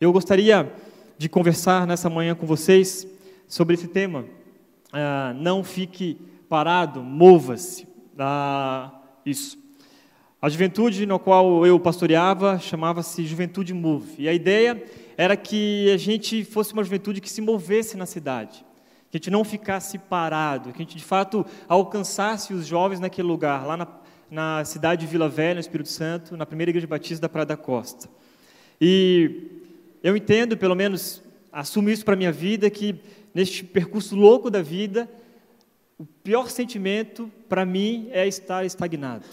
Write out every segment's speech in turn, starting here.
Eu gostaria de conversar nessa manhã com vocês sobre esse tema. Ah, não fique parado, mova-se. Ah, isso. A juventude na qual eu pastoreava chamava-se Juventude Move. E a ideia era que a gente fosse uma juventude que se movesse na cidade, que a gente não ficasse parado, que a gente de fato alcançasse os jovens naquele lugar, lá na, na cidade de Vila Velha, no Espírito Santo, na primeira igreja batista da Praia da Costa. E eu entendo, pelo menos assumo isso para a minha vida, que neste percurso louco da vida, o pior sentimento para mim é estar estagnado.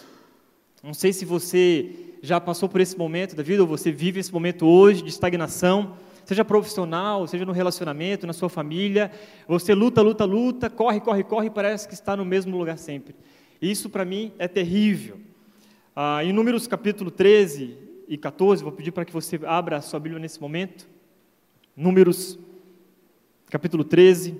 Não sei se você já passou por esse momento da vida, ou você vive esse momento hoje de estagnação, seja profissional, seja no relacionamento, na sua família. Você luta, luta, luta, corre, corre, corre, parece que está no mesmo lugar sempre. Isso para mim é terrível. Ah, em Números capítulo 13, e 14, vou pedir para que você abra a sua Bíblia nesse momento. Números, capítulo 13.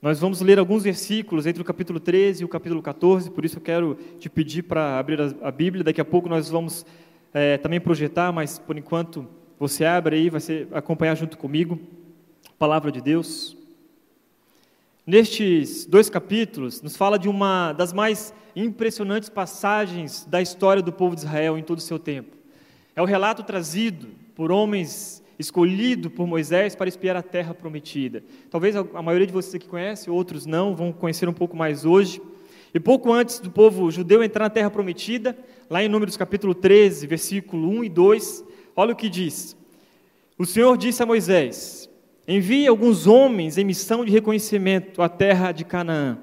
Nós vamos ler alguns versículos entre o capítulo 13 e o capítulo 14, por isso eu quero te pedir para abrir a Bíblia. Daqui a pouco nós vamos é, também projetar, mas por enquanto você abre aí, vai ser, acompanhar junto comigo a palavra de Deus. Nestes dois capítulos, nos fala de uma das mais impressionantes passagens da história do povo de Israel em todo o seu tempo. É o relato trazido por homens escolhidos por Moisés para espiar a terra prometida. Talvez a maioria de vocês aqui conhece, outros não, vão conhecer um pouco mais hoje. E pouco antes do povo judeu entrar na terra prometida, lá em Números capítulo 13, versículo 1 e 2, olha o que diz. O Senhor disse a Moisés: Envie alguns homens em missão de reconhecimento à terra de Canaã.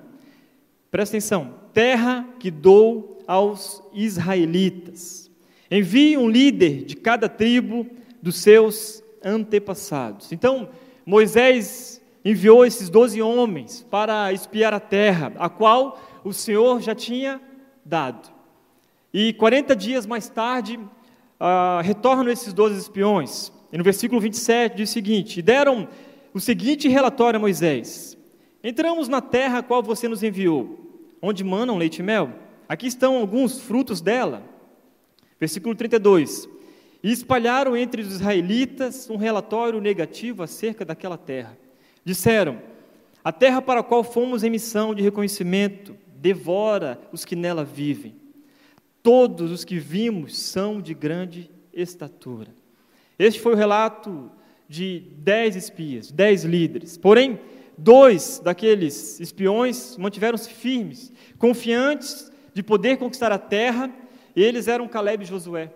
Presta atenção: terra que dou aos israelitas. Envie um líder de cada tribo dos seus antepassados. Então, Moisés enviou esses doze homens para espiar a terra, a qual o Senhor já tinha dado. E 40 dias mais tarde, uh, retornam esses doze espiões. E no versículo 27 diz o seguinte: deram o seguinte relatório a Moisés: Entramos na terra a qual você nos enviou, onde manam leite e mel. Aqui estão alguns frutos dela. Versículo 32. E espalharam entre os israelitas um relatório negativo acerca daquela terra. Disseram: A terra para a qual fomos em missão de reconhecimento devora os que nela vivem. Todos os que vimos são de grande estatura. Este foi o relato de dez espias, dez líderes. Porém, dois daqueles espiões mantiveram-se firmes, confiantes de poder conquistar a terra, e eles eram Caleb e Josué.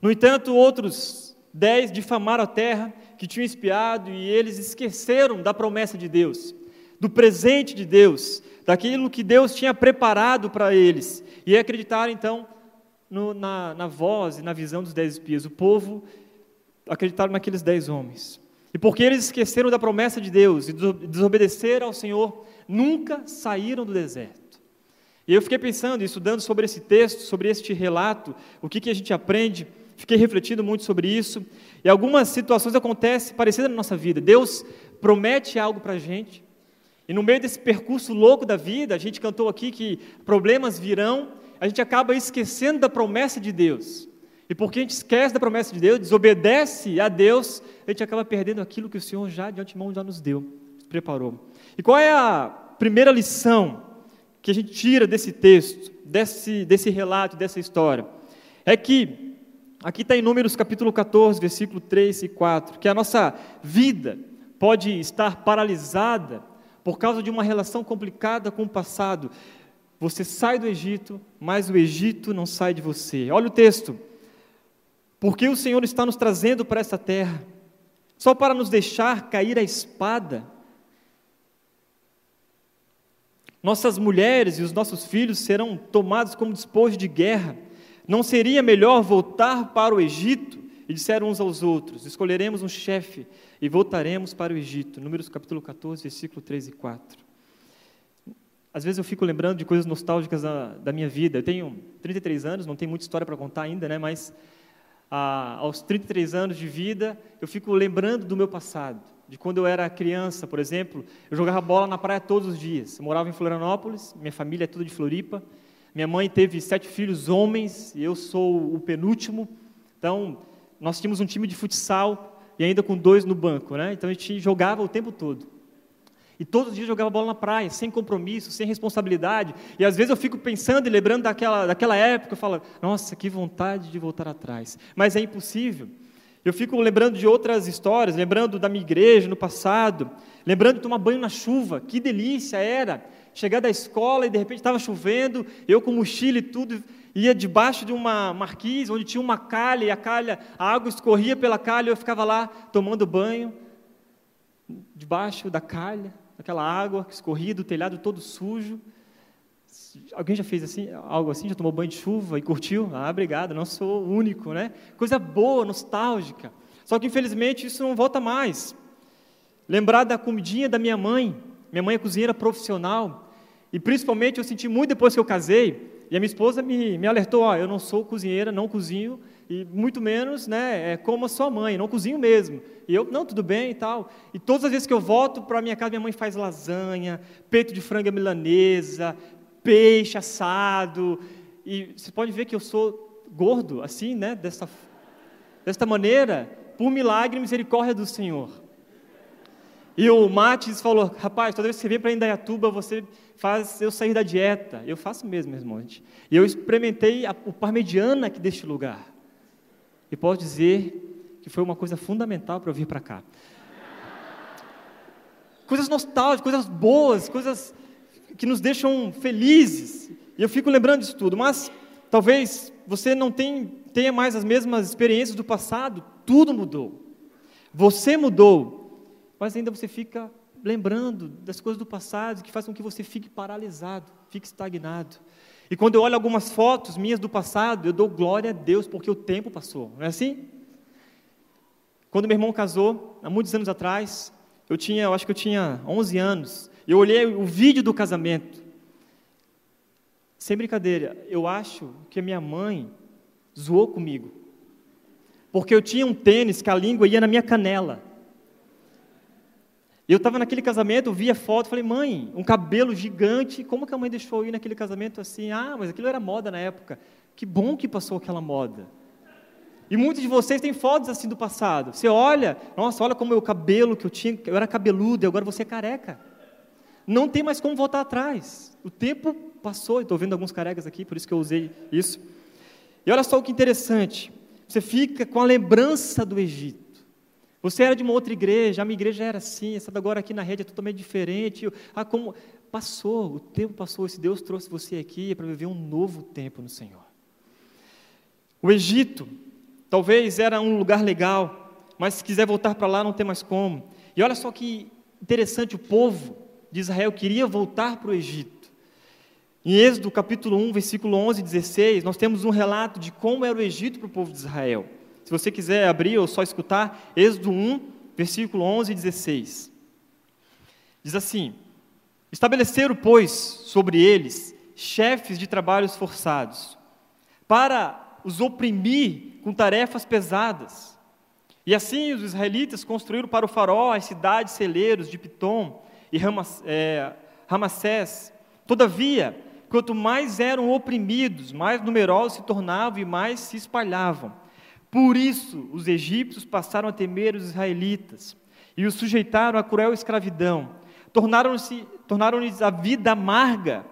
No entanto, outros dez difamaram a terra que tinham espiado e eles esqueceram da promessa de Deus, do presente de Deus, daquilo que Deus tinha preparado para eles, e acreditaram então no, na, na voz e na visão dos dez espias. O povo acreditaram naqueles dez homens. E porque eles esqueceram da promessa de Deus e desobedeceram ao Senhor, nunca saíram do deserto. E eu fiquei pensando, estudando sobre esse texto, sobre este relato, o que, que a gente aprende, fiquei refletindo muito sobre isso. E algumas situações acontecem parecidas na nossa vida. Deus promete algo para a gente, e no meio desse percurso louco da vida, a gente cantou aqui que problemas virão, a gente acaba esquecendo da promessa de Deus. E porque a gente esquece da promessa de Deus, desobedece a Deus, a gente acaba perdendo aquilo que o Senhor já de antemão já nos deu, nos preparou. E qual é a primeira lição que a gente tira desse texto, desse, desse relato, dessa história? É que, aqui está em Números capítulo 14, versículo 3 e 4, que a nossa vida pode estar paralisada por causa de uma relação complicada com o passado. Você sai do Egito, mas o Egito não sai de você. Olha o texto. Porque o Senhor está nos trazendo para essa terra, só para nos deixar cair a espada. Nossas mulheres e os nossos filhos serão tomados como despojo de guerra. Não seria melhor voltar para o Egito? E disseram uns aos outros: Escolheremos um chefe e voltaremos para o Egito. Números capítulo 14, versículo 3 e 4. Às vezes eu fico lembrando de coisas nostálgicas da, da minha vida. Eu tenho 33 anos, não tenho muita história para contar ainda, né? mas ah, aos 33 anos de vida, eu fico lembrando do meu passado, de quando eu era criança, por exemplo, eu jogava bola na praia todos os dias. Eu morava em Florianópolis, minha família é toda de Floripa. Minha mãe teve sete filhos homens e eu sou o penúltimo. Então, nós tínhamos um time de futsal e ainda com dois no banco, né? Então a gente jogava o tempo todo. E todos os dias jogava bola na praia, sem compromisso, sem responsabilidade. E às vezes eu fico pensando e lembrando daquela, daquela época, eu falo, nossa, que vontade de voltar atrás. Mas é impossível. Eu fico lembrando de outras histórias, lembrando da minha igreja no passado, lembrando de tomar banho na chuva, que delícia era. Chegar da escola e de repente estava chovendo, eu com mochila e tudo, ia debaixo de uma marquise onde tinha uma calha, e a calha, a água escorria pela calha, e eu ficava lá tomando banho, debaixo da calha, aquela água que escorria do telhado todo sujo. Alguém já fez assim, algo assim? Já tomou banho de chuva e curtiu? Ah, obrigado, não sou o único, né? Coisa boa, nostálgica. Só que infelizmente isso não volta mais. Lembrar da comidinha da minha mãe. Minha mãe é cozinheira profissional. E principalmente eu senti muito depois que eu casei. E a minha esposa me, me alertou: ó, eu não sou cozinheira, não cozinho e muito menos, né, é como a sua mãe, não cozinho mesmo. E eu, não, tudo bem e tal. E todas as vezes que eu volto para minha casa, minha mãe faz lasanha, peito de franga milanesa, peixe assado. E você pode ver que eu sou gordo, assim, né, dessa, desta maneira, por milagre e misericórdia do Senhor. E o Matis falou, rapaz, toda vez que você vem para Indaiatuba, você faz eu sair da dieta. Eu faço mesmo, irmão. E eu experimentei a, o parmegiana aqui deste lugar. E posso dizer que foi uma coisa fundamental para eu vir para cá. Coisas nostálgicas, coisas boas, coisas que nos deixam felizes. E eu fico lembrando disso tudo. Mas talvez você não tenha mais as mesmas experiências do passado. Tudo mudou. Você mudou. Mas ainda você fica lembrando das coisas do passado que faz com que você fique paralisado, fique estagnado. E quando eu olho algumas fotos minhas do passado, eu dou glória a Deus porque o tempo passou, não é assim? Quando meu irmão casou, há muitos anos atrás, eu tinha, eu acho que eu tinha 11 anos, eu olhei o vídeo do casamento. Sem brincadeira, eu acho que minha mãe zoou comigo. Porque eu tinha um tênis que a língua ia na minha canela. Eu estava naquele casamento, vi a foto, falei, mãe, um cabelo gigante, como que a mãe deixou eu ir naquele casamento assim? Ah, mas aquilo era moda na época. Que bom que passou aquela moda. E muitos de vocês têm fotos assim do passado. Você olha, nossa, olha como o cabelo que eu tinha, eu era cabeludo, e agora você é careca. Não tem mais como voltar atrás. O tempo passou, estou vendo alguns carecas aqui, por isso que eu usei isso. E olha só o que interessante. Você fica com a lembrança do Egito. Você era de uma outra igreja, a minha igreja era assim, essa agora aqui na rede é totalmente diferente. Ah, como passou, o tempo passou, esse Deus trouxe você aqui para viver um novo tempo no Senhor. O Egito, talvez era um lugar legal, mas se quiser voltar para lá não tem mais como. E olha só que interessante, o povo de Israel queria voltar para o Egito. Em Êxodo capítulo 1, versículo 11 e 16, nós temos um relato de como era o Egito para o povo de Israel. Se você quiser abrir ou só escutar, Êxodo 1, versículo 11 e 16. Diz assim: Estabeleceram, pois, sobre eles chefes de trabalhos forçados, para os oprimir com tarefas pesadas. E assim os israelitas construíram para o faraó as cidades celeiros de Pitom e é, Ramassés. Todavia, quanto mais eram oprimidos, mais numerosos se tornavam e mais se espalhavam. Por isso, os egípcios passaram a temer os israelitas e os sujeitaram à cruel escravidão. Tornaram-lhes tornaram a vida amarga,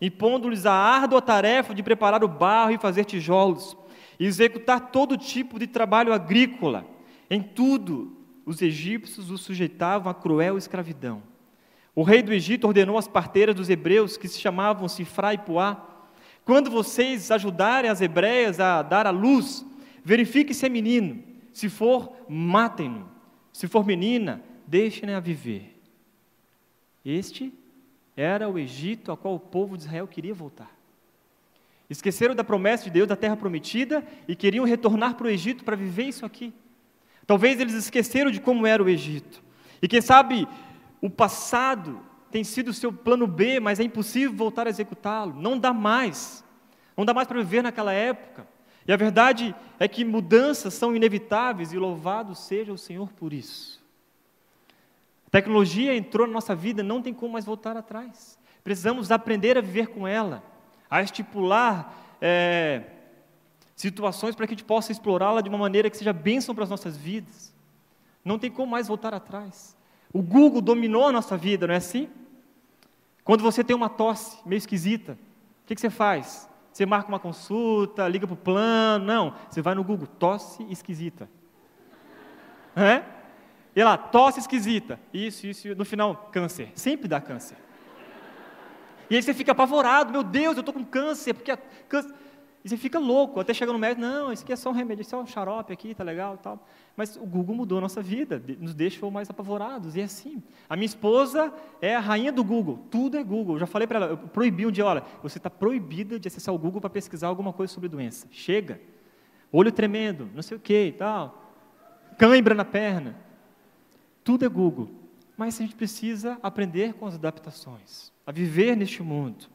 impondo-lhes a árdua tarefa de preparar o barro e fazer tijolos, e executar todo tipo de trabalho agrícola. Em tudo, os egípcios os sujeitavam à cruel escravidão. O rei do Egito ordenou às parteiras dos hebreus, que se chamavam Sifra e Puá, quando vocês ajudarem as hebreias a dar à luz, Verifique se é menino. Se for, matem-no. Se for menina, deixem-na viver. Este era o Egito a qual o povo de Israel queria voltar. Esqueceram da promessa de Deus da terra prometida e queriam retornar para o Egito para viver isso aqui. Talvez eles esqueceram de como era o Egito. E quem sabe o passado tem sido o seu plano B, mas é impossível voltar a executá-lo. Não dá mais. Não dá mais para viver naquela época. E a verdade é que mudanças são inevitáveis e louvado seja o Senhor por isso. A tecnologia entrou na nossa vida, não tem como mais voltar atrás. Precisamos aprender a viver com ela. a estipular é, situações para que a gente possa explorá-la de uma maneira que seja bênção para as nossas vidas. Não tem como mais voltar atrás. O Google dominou a nossa vida, não é assim? Quando você tem uma tosse meio esquisita, o que, que você faz? Você marca uma consulta, liga para o plano. Não, você vai no Google, tosse esquisita. É? E lá, tosse esquisita. Isso, isso, no final, câncer. Sempre dá câncer. E aí você fica apavorado, meu Deus, eu estou com câncer, porque a câncer... E você fica louco, até chegar no médico, não, isso aqui é só um remédio, isso é um xarope aqui, tá legal tal. Mas o Google mudou a nossa vida, nos deixou mais apavorados, e é assim. A minha esposa é a rainha do Google, tudo é Google. Eu já falei para ela, eu proibi um dia, olha, você está proibida de acessar o Google para pesquisar alguma coisa sobre doença. Chega. Olho tremendo, não sei o que e tal. Cãibra na perna. Tudo é Google. Mas a gente precisa aprender com as adaptações, a viver neste mundo.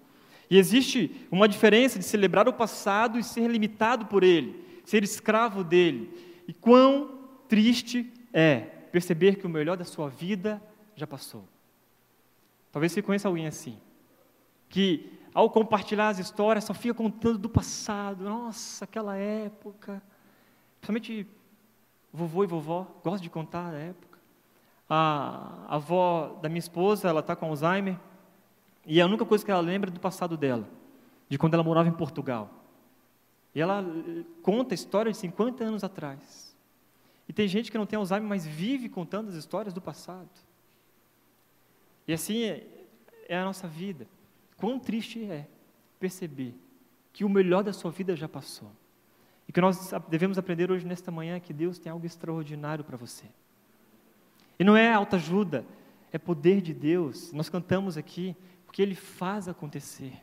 E existe uma diferença de celebrar o passado e ser limitado por ele, ser escravo dele. E quão triste é perceber que o melhor da sua vida já passou. Talvez você conheça alguém assim, que ao compartilhar as histórias só fica contando do passado. Nossa, aquela época. Principalmente vovô e vovó gostam de contar a época. A, avó da minha esposa, ela está com Alzheimer. E a única coisa que ela lembra é do passado dela, de quando ela morava em Portugal. E ela eh, conta a história de 50 anos atrás. E tem gente que não tem Alzheimer, mas vive contando as histórias do passado. E assim é, é a nossa vida. Quão triste é perceber que o melhor da sua vida já passou. E que nós devemos aprender hoje, nesta manhã, que Deus tem algo extraordinário para você. E não é autoajuda, é poder de Deus. Nós cantamos aqui, porque Ele faz acontecer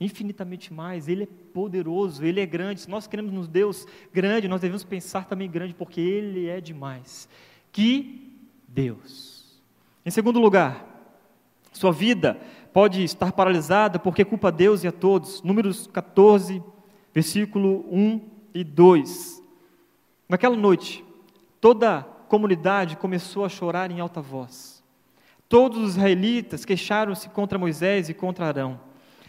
infinitamente mais, Ele é poderoso, Ele é grande. Se nós queremos nos Deus grande, nós devemos pensar também grande, porque Ele é demais. Que Deus. Em segundo lugar, sua vida pode estar paralisada porque culpa a Deus e a todos. Números 14, versículo 1 e 2. Naquela noite, toda a comunidade começou a chorar em alta voz. Todos os israelitas queixaram-se contra Moisés e contra Arão.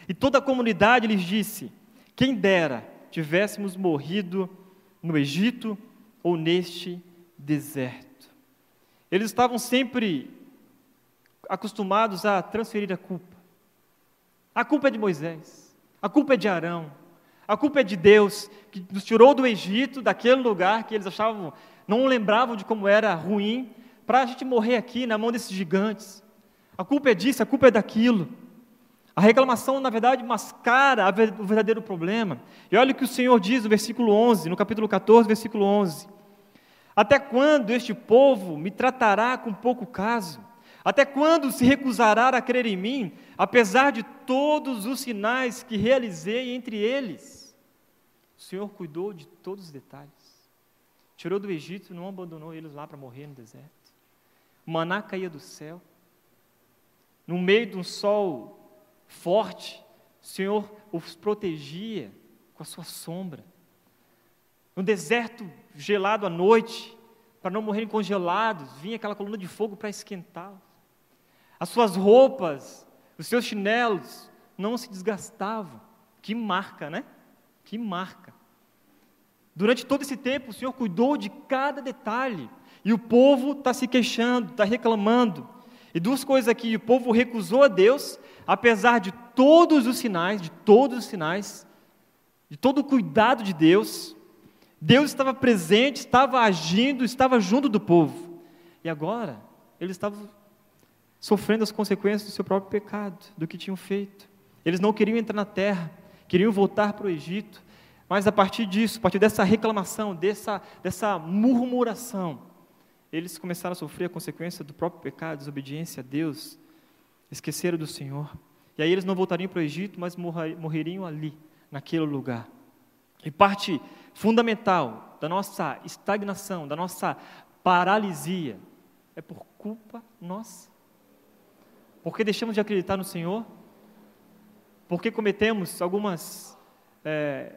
E toda a comunidade lhes disse: Quem dera tivéssemos morrido no Egito ou neste deserto. Eles estavam sempre acostumados a transferir a culpa. A culpa é de Moisés, a culpa é de Arão, a culpa é de Deus, que nos tirou do Egito, daquele lugar que eles achavam, não lembravam de como era ruim, para a gente morrer aqui na mão desses gigantes. A culpa é disso, a culpa é daquilo. A reclamação, na verdade, mascara o verdadeiro problema. E olha o que o Senhor diz no versículo 11, no capítulo 14, versículo 11. Até quando este povo me tratará com pouco caso? Até quando se recusará a crer em mim, apesar de todos os sinais que realizei entre eles? O Senhor cuidou de todos os detalhes. Tirou do Egito, não abandonou eles lá para morrer no deserto o maná caía do céu. No meio de um sol forte, o Senhor os protegia com a sua sombra. No deserto gelado à noite, para não morrerem congelados, vinha aquela coluna de fogo para esquentá-los. As suas roupas, os seus chinelos não se desgastavam. Que marca, né? Que marca. Durante todo esse tempo, o Senhor cuidou de cada detalhe. E o povo está se queixando, está reclamando. E duas coisas aqui: o povo recusou a Deus, apesar de todos os sinais, de todos os sinais, de todo o cuidado de Deus. Deus estava presente, estava agindo, estava junto do povo. E agora, eles estavam sofrendo as consequências do seu próprio pecado, do que tinham feito. Eles não queriam entrar na terra, queriam voltar para o Egito. Mas a partir disso, a partir dessa reclamação, dessa, dessa murmuração, eles começaram a sofrer a consequência do próprio pecado, desobediência a Deus, esqueceram do Senhor. E aí eles não voltariam para o Egito, mas morreriam ali, naquele lugar. E parte fundamental da nossa estagnação, da nossa paralisia, é por culpa nossa. Porque deixamos de acreditar no Senhor, porque cometemos algumas é,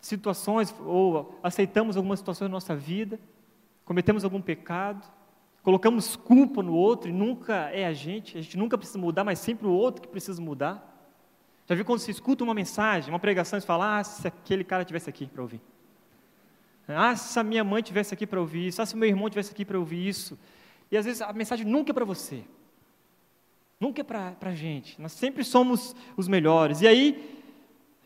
situações, ou aceitamos algumas situações na nossa vida, cometemos algum pecado, colocamos culpa no outro e nunca é a gente, a gente nunca precisa mudar, mas sempre o outro que precisa mudar. Já viu quando você escuta uma mensagem, uma pregação, e fala, ah, se aquele cara tivesse aqui para ouvir. Ah, se a minha mãe tivesse aqui para ouvir isso. Ah, se meu irmão tivesse aqui para ouvir isso. E às vezes a mensagem nunca é para você. Nunca é para a gente. Nós sempre somos os melhores. E aí,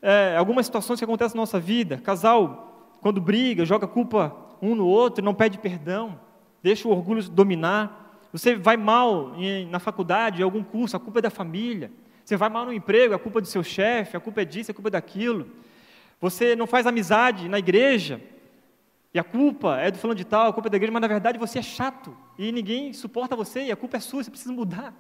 é, algumas situações que acontecem na nossa vida, casal, quando briga, joga culpa um no outro, não pede perdão, deixa o orgulho dominar. Você vai mal na faculdade, em algum curso, a culpa é da família. Você vai mal no emprego, a culpa é do seu chefe, a culpa é disso, a culpa é daquilo. Você não faz amizade na igreja, e a culpa é do fulano de tal, a culpa é da igreja, mas na verdade você é chato, e ninguém suporta você, e a culpa é sua, você precisa mudar.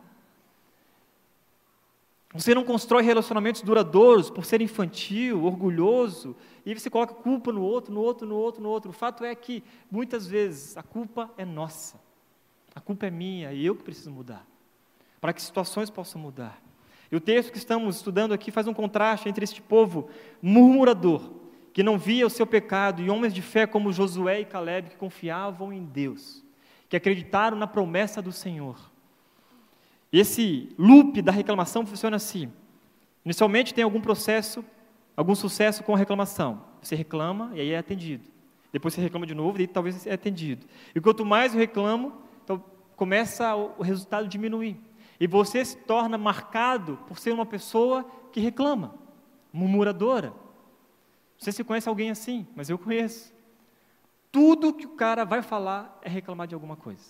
Você não constrói relacionamentos duradouros por ser infantil, orgulhoso, e você coloca culpa no outro, no outro, no outro, no outro. O fato é que, muitas vezes, a culpa é nossa. A culpa é minha e eu que preciso mudar. Para que situações possam mudar. E o texto que estamos estudando aqui faz um contraste entre este povo murmurador, que não via o seu pecado, e homens de fé como Josué e Caleb, que confiavam em Deus, que acreditaram na promessa do Senhor. Esse loop da reclamação funciona assim. Inicialmente tem algum processo, algum sucesso com a reclamação. Você reclama e aí é atendido. Depois você reclama de novo e talvez é atendido. E quanto mais eu reclamo, então começa o resultado diminuir. E você se torna marcado por ser uma pessoa que reclama, murmuradora. Você se conhece alguém assim, mas eu conheço. Tudo que o cara vai falar é reclamar de alguma coisa.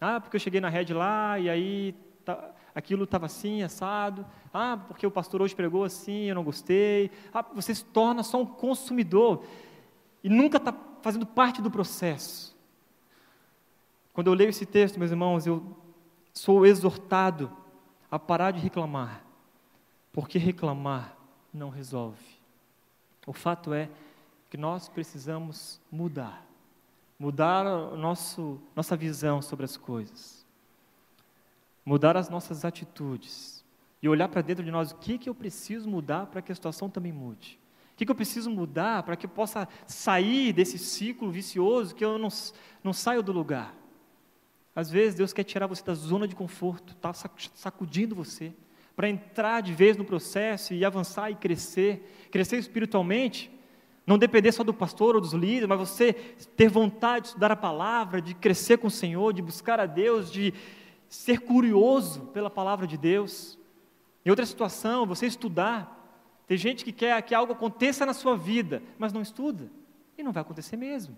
Ah, porque eu cheguei na rede lá e aí tá, aquilo estava assim, assado. Ah, porque o pastor hoje pregou assim, eu não gostei. Ah, você se torna só um consumidor e nunca está fazendo parte do processo. Quando eu leio esse texto, meus irmãos, eu sou exortado a parar de reclamar, porque reclamar não resolve. O fato é que nós precisamos mudar, mudar nosso, nossa visão sobre as coisas, mudar as nossas atitudes e olhar para dentro de nós o que, que eu preciso mudar para que a situação também mude. O que, que eu preciso mudar para que eu possa sair desse ciclo vicioso, que eu não, não saio do lugar. Às vezes Deus quer tirar você da zona de conforto, está sacudindo você, para entrar de vez no processo e avançar e crescer, crescer espiritualmente, não depender só do pastor ou dos líderes, mas você ter vontade de estudar a palavra, de crescer com o Senhor, de buscar a Deus, de ser curioso pela palavra de Deus. Em outra situação, você estudar. Tem gente que quer que algo aconteça na sua vida, mas não estuda, e não vai acontecer mesmo.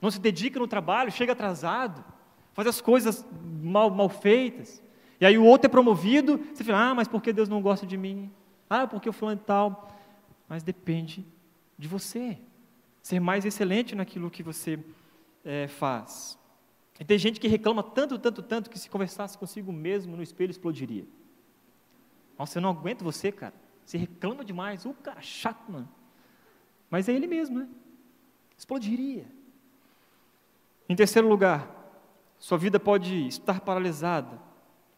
Não se dedica no trabalho, chega atrasado faz as coisas mal, mal feitas. E aí o outro é promovido, você fala, ah, mas por que Deus não gosta de mim? Ah, porque o fulano e tal. Mas depende de você. Ser mais excelente naquilo que você é, faz. E tem gente que reclama tanto, tanto, tanto, que se conversasse consigo mesmo no espelho explodiria. Nossa, eu não aguento você, cara. Você reclama demais. O cara chato, mano. Mas é ele mesmo, né? Explodiria. Em terceiro lugar, sua vida pode estar paralisada,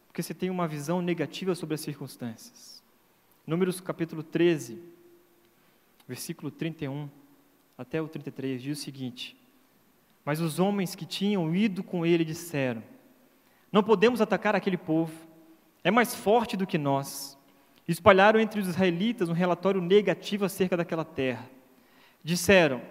porque você tem uma visão negativa sobre as circunstâncias. Números capítulo 13, versículo 31 até o 33 diz o seguinte: Mas os homens que tinham ido com ele disseram: Não podemos atacar aquele povo, é mais forte do que nós. Espalharam entre os israelitas um relatório negativo acerca daquela terra. Disseram: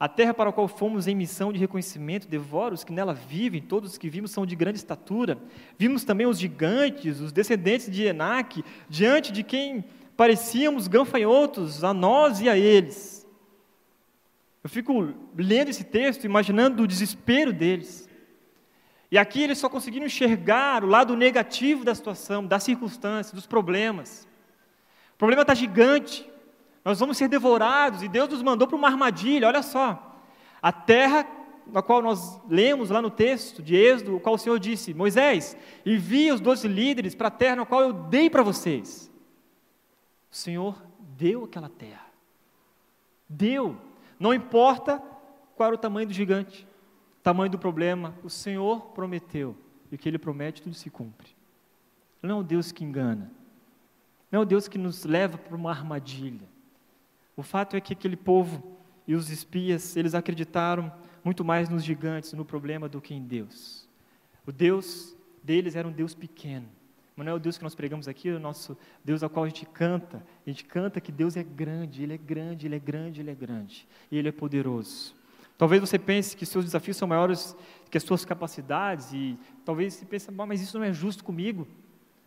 a terra para a qual fomos em missão de reconhecimento devora os que nela vivem, todos os que vimos são de grande estatura. Vimos também os gigantes, os descendentes de Enaque, diante de quem parecíamos gafanhotos, a nós e a eles. Eu fico lendo esse texto, imaginando o desespero deles. E aqui eles só conseguiram enxergar o lado negativo da situação, da circunstância, dos problemas. O problema está gigante, nós vamos ser devorados, e Deus nos mandou para uma armadilha, olha só. A terra na qual nós lemos lá no texto de Êxodo, o qual o Senhor disse: Moisés, envia os doze líderes para a terra na qual eu dei para vocês. O Senhor deu aquela terra. Deu. Não importa qual era o tamanho do gigante, tamanho do problema, o Senhor prometeu. E o que Ele promete, tudo se cumpre. Não é o Deus que engana. Não é o Deus que nos leva para uma armadilha. O fato é que aquele povo e os espias, eles acreditaram muito mais nos gigantes, no problema, do que em Deus. O Deus deles era um Deus pequeno, Mas não é o Deus que nós pregamos aqui, é o nosso Deus ao qual a gente canta. A gente canta que Deus é grande, Ele é grande, Ele é grande, Ele é grande. E Ele é poderoso. Talvez você pense que seus desafios são maiores que as suas capacidades e talvez você pense, mas isso não é justo comigo.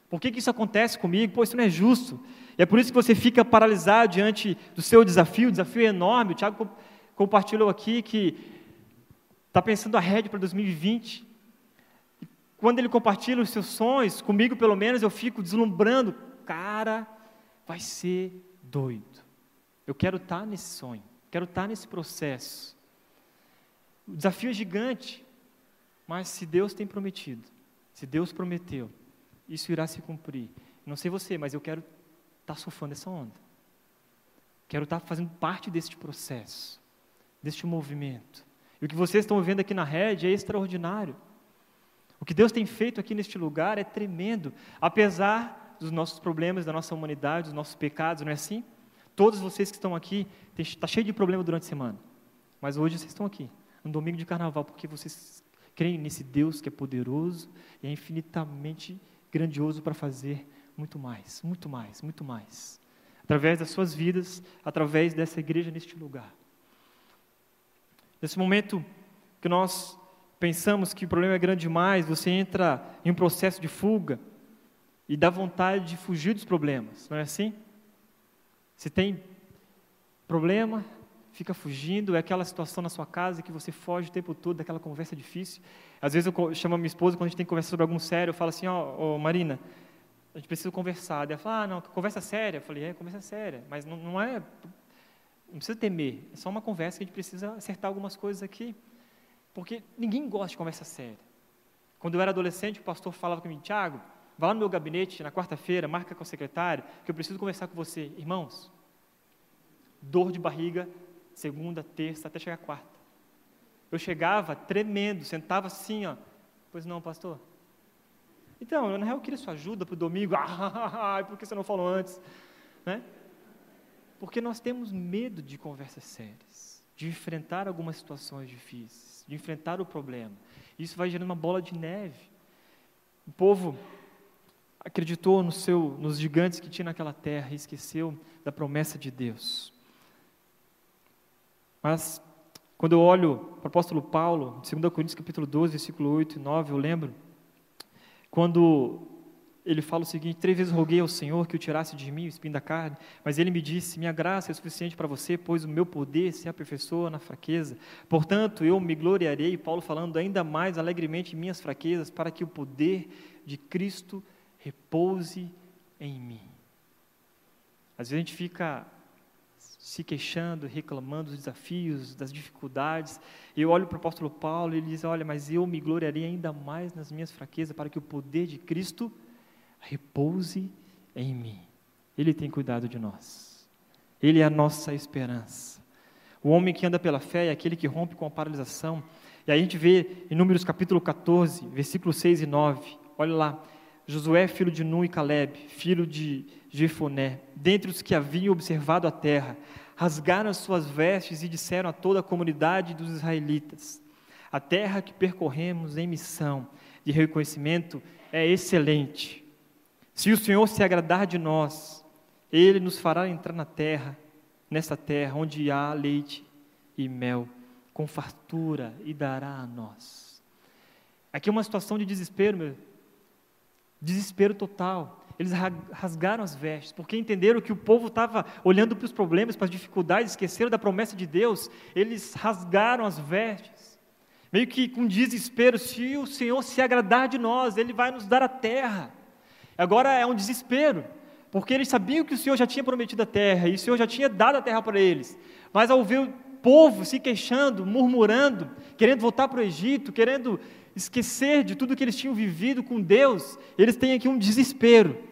Por que, que isso acontece comigo? Pô, isso não é justo. E é por isso que você fica paralisado diante do seu desafio, o desafio é enorme. O Tiago compartilhou aqui que está pensando a rede para 2020. Quando ele compartilha os seus sonhos, comigo pelo menos, eu fico deslumbrando. Cara, vai ser doido. Eu quero estar tá nesse sonho, quero estar tá nesse processo. O desafio é gigante, mas se Deus tem prometido, se Deus prometeu, isso irá se cumprir. Não sei você, mas eu quero estar tá surfando essa onda. Quero estar fazendo parte deste processo, deste movimento. E o que vocês estão vendo aqui na rede é extraordinário. O que Deus tem feito aqui neste lugar é tremendo, apesar dos nossos problemas, da nossa humanidade, dos nossos pecados, não é assim? Todos vocês que estão aqui, está cheio de problema durante a semana, mas hoje vocês estão aqui um domingo de carnaval, porque vocês creem nesse Deus que é poderoso e é infinitamente grandioso para fazer muito mais, muito mais, muito mais. Através das suas vidas, através dessa igreja neste lugar. Nesse momento que nós pensamos que o problema é grande demais, você entra em um processo de fuga e dá vontade de fugir dos problemas, não é assim? Se tem problema, fica fugindo, é aquela situação na sua casa que você foge o tempo todo daquela conversa difícil. Às vezes eu chamo a minha esposa quando a gente tem que conversar sobre algum sério, eu falo assim, ó, oh, oh, Marina, a gente precisa conversar. Ela fala, ah, não, conversa séria. Eu falei, é, conversa séria, mas não, não é, não precisa temer, é só uma conversa que a gente precisa acertar algumas coisas aqui, porque ninguém gosta de conversa séria. Quando eu era adolescente, o pastor falava comigo, Tiago, vá lá no meu gabinete na quarta-feira, marca com o secretário, que eu preciso conversar com você. Irmãos, dor de barriga segunda, terça, até chegar quarta. Eu chegava tremendo, sentava assim, ó. Pois não, pastor? Então, na real, eu queria sua ajuda para o domingo. Ah, por que você não falou antes? Né? Porque nós temos medo de conversas sérias, de enfrentar algumas situações difíceis, de enfrentar o problema. Isso vai gerando uma bola de neve. O povo acreditou no seu, nos gigantes que tinha naquela terra e esqueceu da promessa de Deus. Mas, quando eu olho para o apóstolo Paulo, 2 Coríntios capítulo 12, versículo 8 e 9, eu lembro, quando ele fala o seguinte: Três vezes roguei ao Senhor que o tirasse de mim o espinho da carne, mas ele me disse: Minha graça é suficiente para você, pois o meu poder se aperfeiçoa na fraqueza. Portanto, eu me gloriarei, Paulo falando ainda mais alegremente em minhas fraquezas, para que o poder de Cristo repouse em mim. Às vezes a gente fica se queixando, reclamando dos desafios, das dificuldades. Eu olho para o apóstolo Paulo e ele diz: Olha, mas eu me gloriarei ainda mais nas minhas fraquezas, para que o poder de Cristo repouse em mim. Ele tem cuidado de nós. Ele é a nossa esperança. O homem que anda pela fé é aquele que rompe com a paralisação. E aí a gente vê em Números capítulo 14, versículos 6 e 9. Olha lá. Josué, filho de Nun e Caleb, filho de Jefoné, dentre os que haviam observado a terra, rasgaram as suas vestes e disseram a toda a comunidade dos israelitas: A terra que percorremos em missão de reconhecimento é excelente. Se o Senhor se agradar de nós, ele nos fará entrar na terra, nessa terra onde há leite e mel, com fartura e dará a nós. Aqui é uma situação de desespero, meu Desespero total. Eles rasgaram as vestes, porque entenderam que o povo estava olhando para os problemas, para as dificuldades, esqueceram da promessa de Deus. Eles rasgaram as vestes, meio que com desespero: se o Senhor se agradar de nós, Ele vai nos dar a terra. Agora é um desespero, porque eles sabiam que o Senhor já tinha prometido a terra, e o Senhor já tinha dado a terra para eles. Mas ao ver o povo se queixando, murmurando, querendo voltar para o Egito, querendo esquecer de tudo que eles tinham vivido com Deus, eles têm aqui um desespero.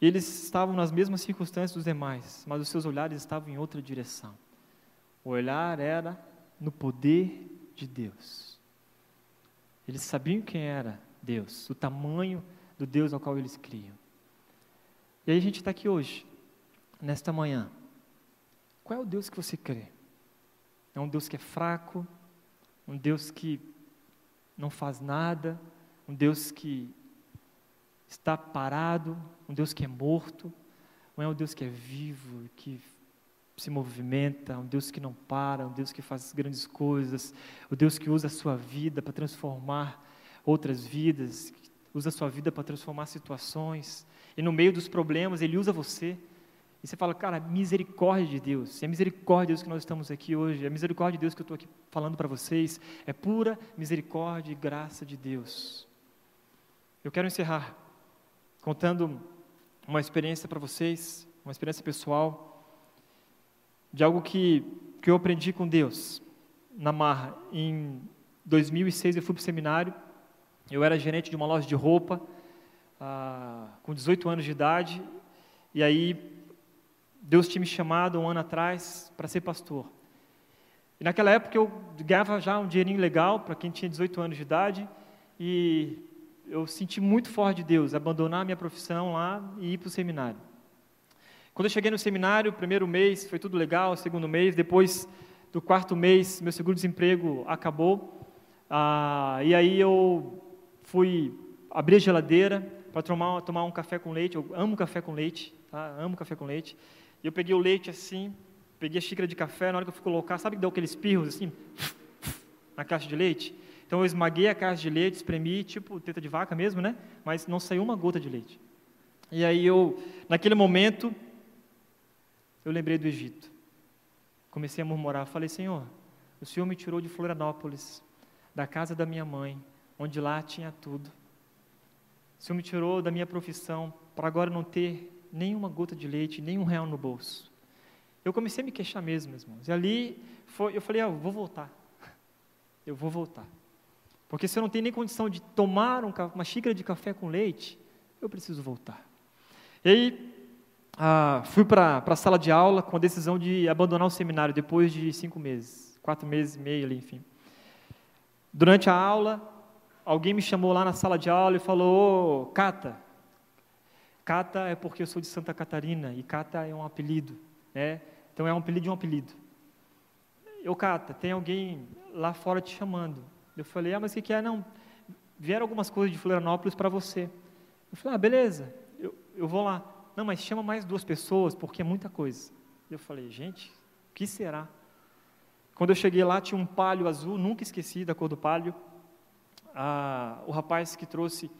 Eles estavam nas mesmas circunstâncias dos demais, mas os seus olhares estavam em outra direção. O olhar era no poder de Deus. Eles sabiam quem era Deus, o tamanho do Deus ao qual eles criam. E aí a gente está aqui hoje, nesta manhã. Qual é o Deus que você crê? É um Deus que é fraco, um Deus que não faz nada, um Deus que está parado, um Deus que é morto, ou é um Deus que é vivo, que se movimenta, um Deus que não para, um Deus que faz grandes coisas, o um Deus que usa a sua vida para transformar outras vidas, usa a sua vida para transformar situações, e no meio dos problemas Ele usa você. E você fala, cara, misericórdia de Deus, é misericórdia de Deus que nós estamos aqui hoje, é misericórdia de Deus que eu estou aqui falando para vocês, é pura misericórdia e graça de Deus. Eu quero encerrar contando uma experiência para vocês, uma experiência pessoal, de algo que, que eu aprendi com Deus na Marra. Em 2006 eu fui para o seminário, eu era gerente de uma loja de roupa, ah, com 18 anos de idade, e aí Deus tinha me chamado um ano atrás para ser pastor. E naquela época eu ganhava já um dinheirinho legal para quem tinha 18 anos de idade e eu senti muito forte de Deus abandonar a minha profissão lá e ir para o seminário. Quando eu cheguei no seminário, primeiro mês foi tudo legal, segundo mês, depois do quarto mês meu seguro-desemprego acabou ah, e aí eu fui abrir a geladeira para tomar, tomar um café com leite. Eu amo café com leite, tá? amo café com leite. E eu peguei o leite assim, peguei a xícara de café, na hora que eu fui colocar, sabe que deu aqueles espirros assim, na caixa de leite? Então eu esmaguei a caixa de leite, espremi, tipo teta de vaca mesmo, né? Mas não saiu uma gota de leite. E aí eu, naquele momento, eu lembrei do Egito. Comecei a murmurar, falei, Senhor, o Senhor me tirou de Florianópolis, da casa da minha mãe, onde lá tinha tudo. O Senhor me tirou da minha profissão, para agora não ter nenhuma gota de leite, nem um real no bolso. Eu comecei a me queixar mesmo, meus irmãos. E ali foi, eu falei, ah, eu vou voltar. Eu vou voltar. Porque se eu não tenho nem condição de tomar um, uma xícara de café com leite, eu preciso voltar. E aí, ah, fui para a sala de aula com a decisão de abandonar o seminário depois de cinco meses, quatro meses e meio ali, enfim. Durante a aula, alguém me chamou lá na sala de aula e falou: oh, Cata, Cata é porque eu sou de Santa Catarina e Cata é um apelido, né? Então é um apelido de um apelido. Eu, Cata, tem alguém lá fora te chamando. Eu falei, ah, mas o que, que é? Não, vieram algumas coisas de Florianópolis para você. Eu falei, ah, beleza, eu, eu vou lá. Não, mas chama mais duas pessoas, porque é muita coisa. Eu falei, gente, o que será? Quando eu cheguei lá, tinha um palho azul, nunca esqueci da cor do palho. Ah, o rapaz que trouxe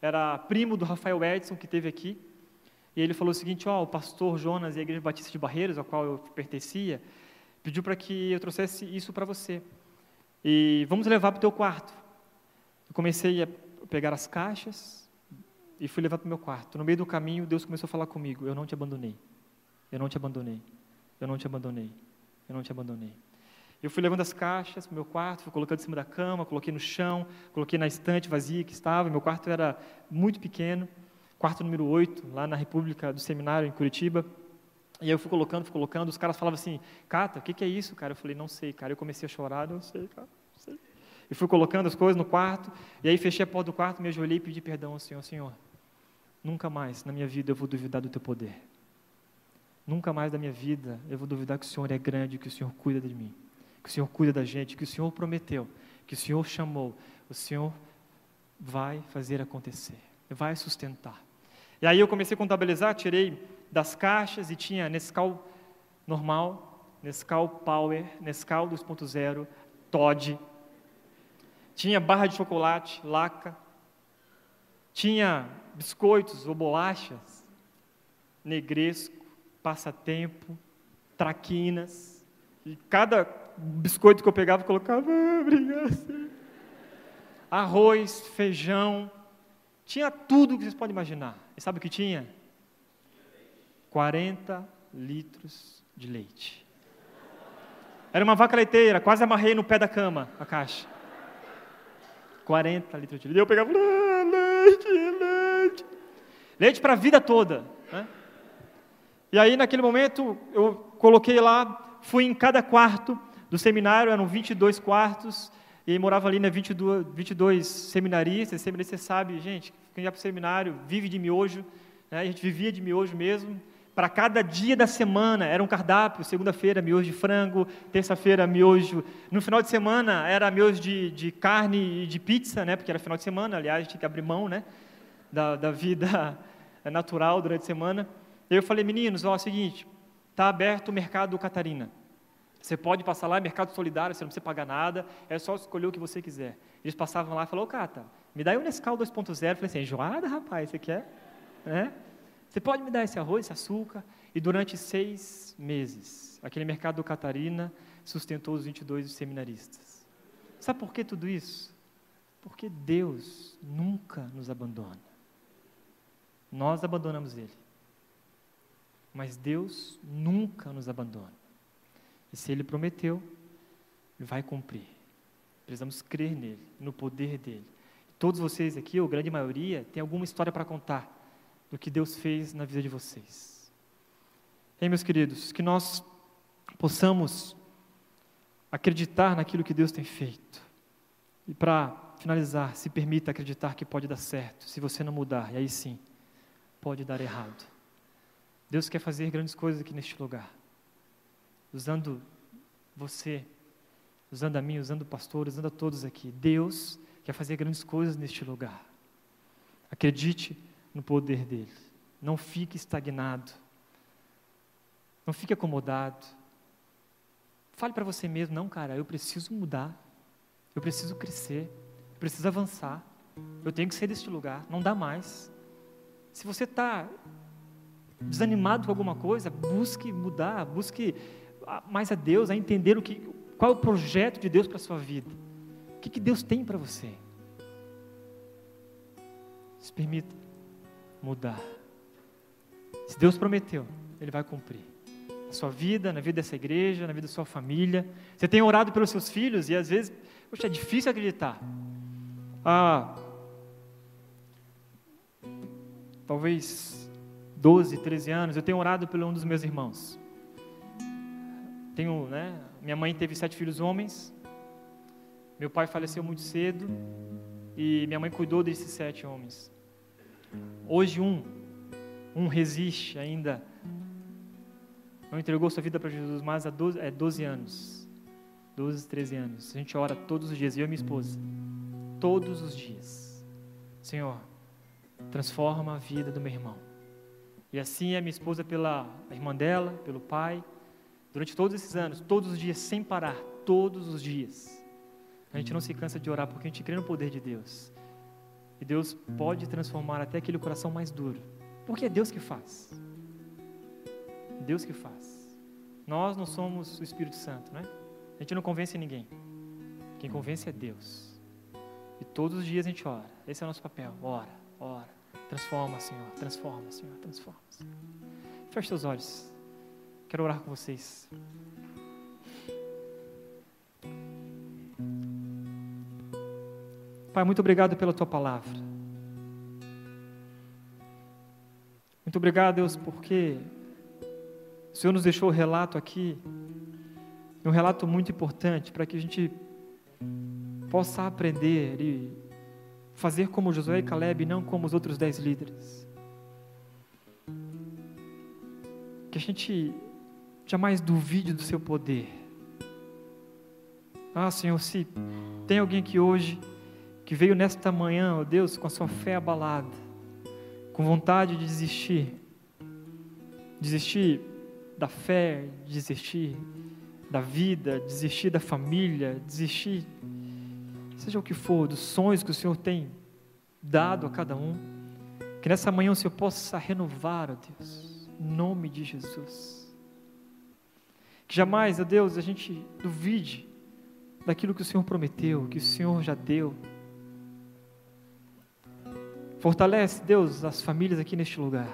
era primo do Rafael Edson, que teve aqui, e ele falou o seguinte, ó, oh, o pastor Jonas e a Igreja Batista de Barreiros, ao qual eu pertencia, pediu para que eu trouxesse isso para você. E vamos levar para o teu quarto. Eu comecei a pegar as caixas e fui levar para o meu quarto. No meio do caminho, Deus começou a falar comigo, eu não te abandonei, eu não te abandonei, eu não te abandonei, eu não te abandonei. Eu fui levando as caixas para o meu quarto, fui colocando em cima da cama, coloquei no chão, coloquei na estante vazia que estava. Meu quarto era muito pequeno, quarto número 8, lá na República do Seminário, em Curitiba. E aí eu fui colocando, fui colocando, os caras falavam assim, Cata, o que, que é isso, cara? Eu falei, não sei, cara. Eu comecei a chorar, não sei, cara, não sei. E fui colocando as coisas no quarto, e aí fechei a porta do quarto, me ajoelhei e pedi perdão ao Senhor. Senhor, nunca mais na minha vida eu vou duvidar do Teu poder. Nunca mais da minha vida eu vou duvidar que o Senhor é grande, que o Senhor cuida de mim que o Senhor cuida da gente, que o Senhor prometeu, que o Senhor chamou, o Senhor vai fazer acontecer, vai sustentar. E aí eu comecei a contabilizar, tirei das caixas e tinha Nescau normal, Nescau Power, Nescau 2.0, Todd, tinha barra de chocolate, laca, tinha biscoitos ou bolachas, negresco, passatempo, traquinas, e cada biscoito que eu pegava, colocava, ah, obrigado. Arroz, feijão, tinha tudo que vocês podem imaginar. E sabe o que tinha? 40 litros de leite. Era uma vaca leiteira, quase amarrei no pé da cama a caixa. 40 litros de leite. Eu pegava, ah, leite, leite. Leite para a vida toda. Né? E aí, naquele momento, eu coloquei lá, fui em cada quarto, do seminário eram 22 quartos, e morava ali, né, 22, 22 seminaristas. Seminarista, você sabe, gente, quem ia para o seminário vive de miojo, né, a gente vivia de miojo mesmo. Para cada dia da semana era um cardápio, segunda-feira miojo de frango, terça-feira miojo. No final de semana era miojo de, de carne e de pizza, né, porque era final de semana, aliás, a gente tinha que abrir mão, né? da, da vida natural durante a semana. E eu falei, meninos, ó, é o seguinte, está aberto o mercado Catarina. Você pode passar lá, é mercado solidário, você não precisa pagar nada, é só escolher o que você quiser. Eles passavam lá e falaram, ô Cata, me dá aí o Nescau 2.0. Eu falei assim, enjoada, rapaz, você quer? É? Você pode me dar esse arroz, esse açúcar? E durante seis meses, aquele mercado Catarina sustentou os 22 seminaristas. Sabe por que tudo isso? Porque Deus nunca nos abandona. Nós abandonamos Ele. Mas Deus nunca nos abandona. E se Ele prometeu, Ele vai cumprir. Precisamos crer nele, no poder dele. Todos vocês aqui, ou grande maioria, tem alguma história para contar do que Deus fez na vida de vocês. Ei, meus queridos, que nós possamos acreditar naquilo que Deus tem feito. E para finalizar, se permita acreditar que pode dar certo, se você não mudar, e aí sim, pode dar errado. Deus quer fazer grandes coisas aqui neste lugar, usando você, usando a mim, usando o pastor, usando a todos aqui. Deus quer fazer grandes coisas neste lugar. Acredite no poder dele. Não fique estagnado. Não fique acomodado. Fale para você mesmo: não, cara, eu preciso mudar. Eu preciso crescer. Eu preciso avançar. Eu tenho que sair deste lugar. Não dá mais. Se você está desanimado com alguma coisa, busque mudar, busque mais a Deus, a entender o que, qual é o projeto de Deus para a sua vida. O que, que Deus tem para você? Se permita mudar. Se Deus prometeu, Ele vai cumprir. Na sua vida, na vida dessa igreja, na vida da sua família. Você tem orado pelos seus filhos e às vezes, poxa, é difícil acreditar. Ah, talvez 12, 13 anos, eu tenho orado pelo um dos meus irmãos. Tenho, né? Minha mãe teve sete filhos homens. Meu pai faleceu muito cedo e minha mãe cuidou desses sete homens. Hoje um, um resiste ainda, não entregou sua vida para Jesus mais há 12, é, 12 anos, 12, 13 anos. A gente ora todos os dias, eu e minha esposa, todos os dias. Senhor, transforma a vida do meu irmão. E assim a minha esposa pela irmã dela, pelo pai, durante todos esses anos, todos os dias, sem parar, todos os dias. A gente não se cansa de orar porque a gente crê no poder de Deus. E Deus pode transformar até aquele coração mais duro. Porque é Deus que faz. Deus que faz. Nós não somos o Espírito Santo, né? A gente não convence ninguém. Quem convence é Deus. E todos os dias a gente ora. Esse é o nosso papel. Ora, ora. Transforma, Senhor. Transforma, Senhor. Transforma. Senhor. Feche seus olhos. Quero orar com vocês. Pai, muito obrigado pela tua palavra. Muito obrigado, Deus, porque o Senhor nos deixou o relato aqui, um relato muito importante para que a gente possa aprender e fazer como Josué e Caleb, não como os outros dez líderes. Que a gente jamais duvide do seu poder. Ah, Senhor, se tem alguém que hoje que veio nesta manhã, ó Deus, com a sua fé abalada, com vontade de desistir, desistir da fé, desistir da vida, desistir da família, desistir, seja o que for, dos sonhos que o Senhor tem dado a cada um, que nessa manhã o Senhor possa renovar, ó Deus, em nome de Jesus. Que jamais, ó Deus, a gente duvide daquilo que o Senhor prometeu, que o Senhor já deu. Fortalece, Deus, as famílias aqui neste lugar.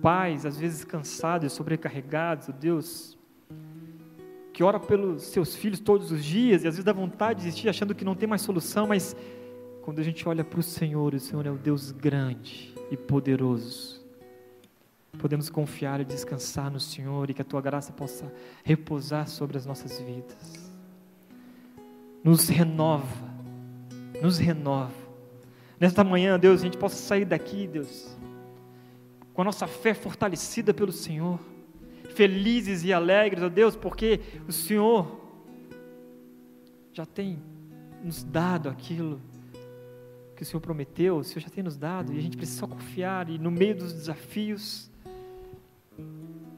Pais, às vezes cansados, sobrecarregados, Deus, que ora pelos seus filhos todos os dias e às vezes dá vontade de desistir achando que não tem mais solução, mas quando a gente olha para o Senhor, o Senhor é o Deus grande e poderoso. Podemos confiar e descansar no Senhor e que a tua graça possa repousar sobre as nossas vidas. Nos renova, nos renova Nesta manhã, Deus, a gente possa sair daqui, Deus, com a nossa fé fortalecida pelo Senhor, felizes e alegres, ó Deus, porque o Senhor já tem nos dado aquilo que o Senhor prometeu, o Senhor já tem nos dado, e a gente precisa só confiar, e no meio dos desafios,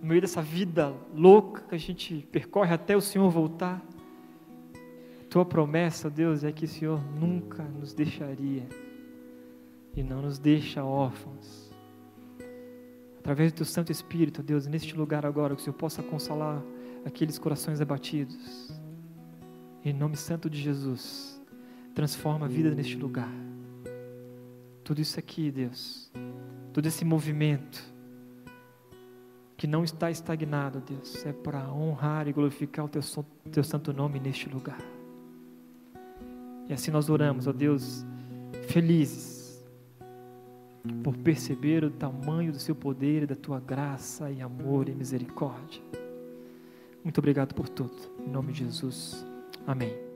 no meio dessa vida louca que a gente percorre até o Senhor voltar, tua promessa, Deus, é que o Senhor nunca nos deixaria e não nos deixa órfãos. Através do teu Santo Espírito, Deus, neste lugar agora, que o Senhor possa consolar aqueles corações abatidos. Em nome santo de Jesus, transforma a vida neste lugar. Tudo isso aqui, Deus, todo esse movimento que não está estagnado, Deus, é para honrar e glorificar o teu, teu santo nome neste lugar. E assim nós oramos, ó Deus, felizes por perceber o tamanho do seu poder, da tua graça e amor e misericórdia. Muito obrigado por tudo. Em nome de Jesus. Amém.